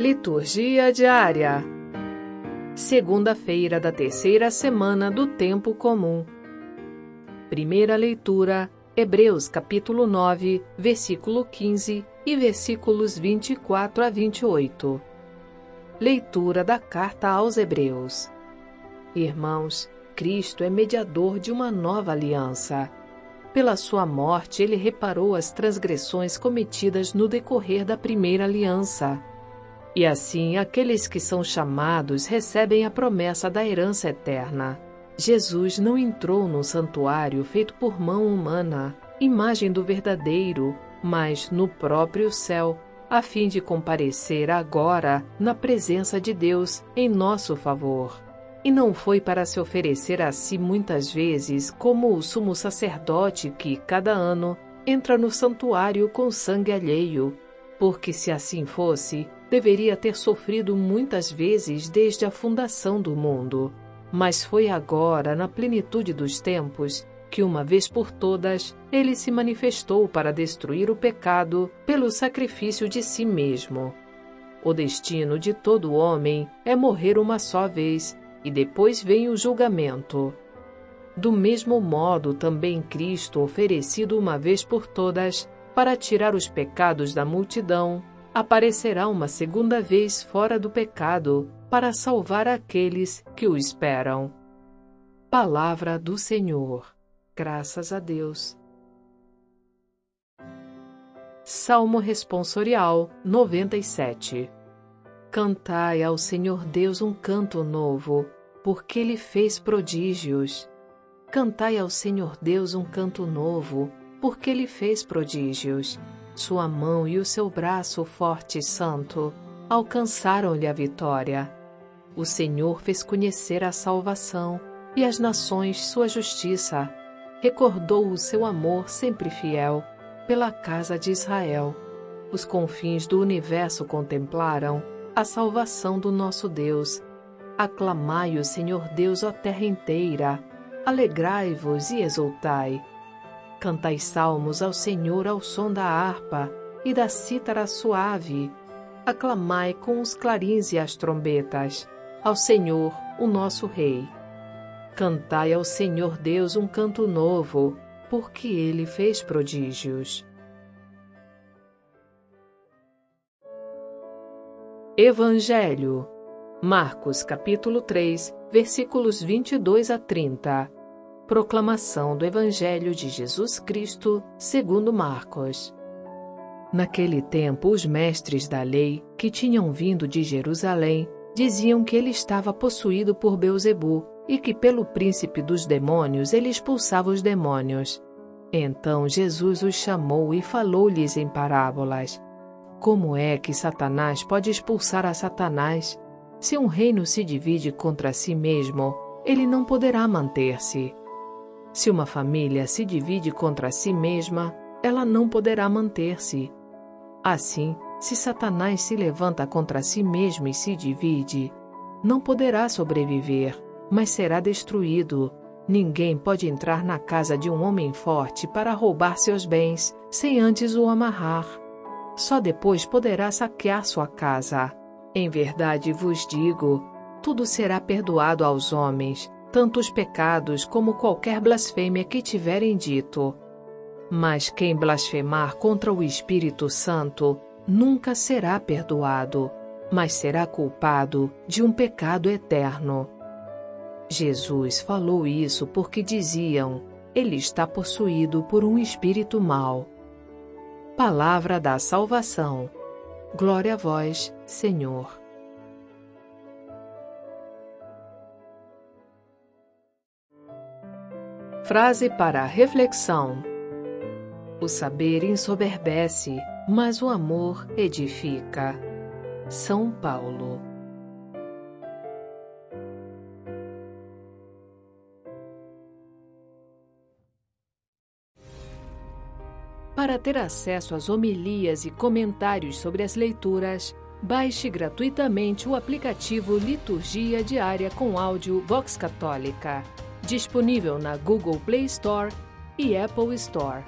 Liturgia diária. Segunda-feira da terceira semana do tempo comum. Primeira leitura: Hebreus capítulo 9, versículo 15 e versículos 24 a 28. Leitura da carta aos Hebreus. Irmãos, Cristo é mediador de uma nova aliança. Pela sua morte, ele reparou as transgressões cometidas no decorrer da primeira aliança e assim, aqueles que são chamados recebem a promessa da herança eterna. Jesus não entrou no santuário feito por mão humana, imagem do verdadeiro, mas no próprio céu, a fim de comparecer agora na presença de Deus em nosso favor. E não foi para se oferecer a si muitas vezes como o sumo sacerdote que, cada ano, entra no santuário com sangue alheio, porque se assim fosse, deveria ter sofrido muitas vezes desde a fundação do mundo. Mas foi agora, na plenitude dos tempos, que uma vez por todas ele se manifestou para destruir o pecado pelo sacrifício de si mesmo. O destino de todo homem é morrer uma só vez e depois vem o julgamento. Do mesmo modo, também Cristo, oferecido uma vez por todas, para tirar os pecados da multidão, aparecerá uma segunda vez fora do pecado para salvar aqueles que o esperam. Palavra do Senhor. Graças a Deus. Salmo Responsorial 97 Cantai ao Senhor Deus um canto novo, porque Ele fez prodígios. Cantai ao Senhor Deus um canto novo, porque Ele fez prodígios. Sua mão e o seu braço forte e santo alcançaram-lhe a vitória. O Senhor fez conhecer a salvação e as nações sua justiça. Recordou o seu amor sempre fiel pela casa de Israel. Os confins do universo contemplaram a salvação do nosso Deus. Aclamai o Senhor Deus, ó terra inteira. Alegrai-vos e exultai Cantai salmos ao Senhor ao som da harpa e da cítara suave. Aclamai com os clarins e as trombetas, ao Senhor, o nosso Rei. Cantai ao Senhor Deus um canto novo, porque ele fez prodígios. Evangelho Marcos capítulo 3, versículos 22 a 30 Proclamação do Evangelho de Jesus Cristo, segundo Marcos. Naquele tempo, os mestres da lei, que tinham vindo de Jerusalém, diziam que ele estava possuído por Beuzebu e que pelo príncipe dos demônios ele expulsava os demônios. Então Jesus os chamou e falou-lhes em parábolas. Como é que Satanás pode expulsar a Satanás? Se um reino se divide contra si mesmo, ele não poderá manter-se. Se uma família se divide contra si mesma, ela não poderá manter-se. Assim, se Satanás se levanta contra si mesmo e se divide, não poderá sobreviver, mas será destruído. Ninguém pode entrar na casa de um homem forte para roubar seus bens, sem antes o amarrar. Só depois poderá saquear sua casa. Em verdade vos digo: tudo será perdoado aos homens, tanto os pecados como qualquer blasfêmia que tiverem dito. Mas quem blasfemar contra o Espírito Santo nunca será perdoado, mas será culpado de um pecado eterno. Jesus falou isso porque diziam: ele está possuído por um espírito mau. Palavra da salvação. Glória a vós, Senhor. Frase para reflexão: O saber ensoberbece, mas o amor edifica. São Paulo. Para ter acesso às homilias e comentários sobre as leituras, baixe gratuitamente o aplicativo Liturgia Diária com áudio Vox Católica disponível na Google Play Store e Apple Store.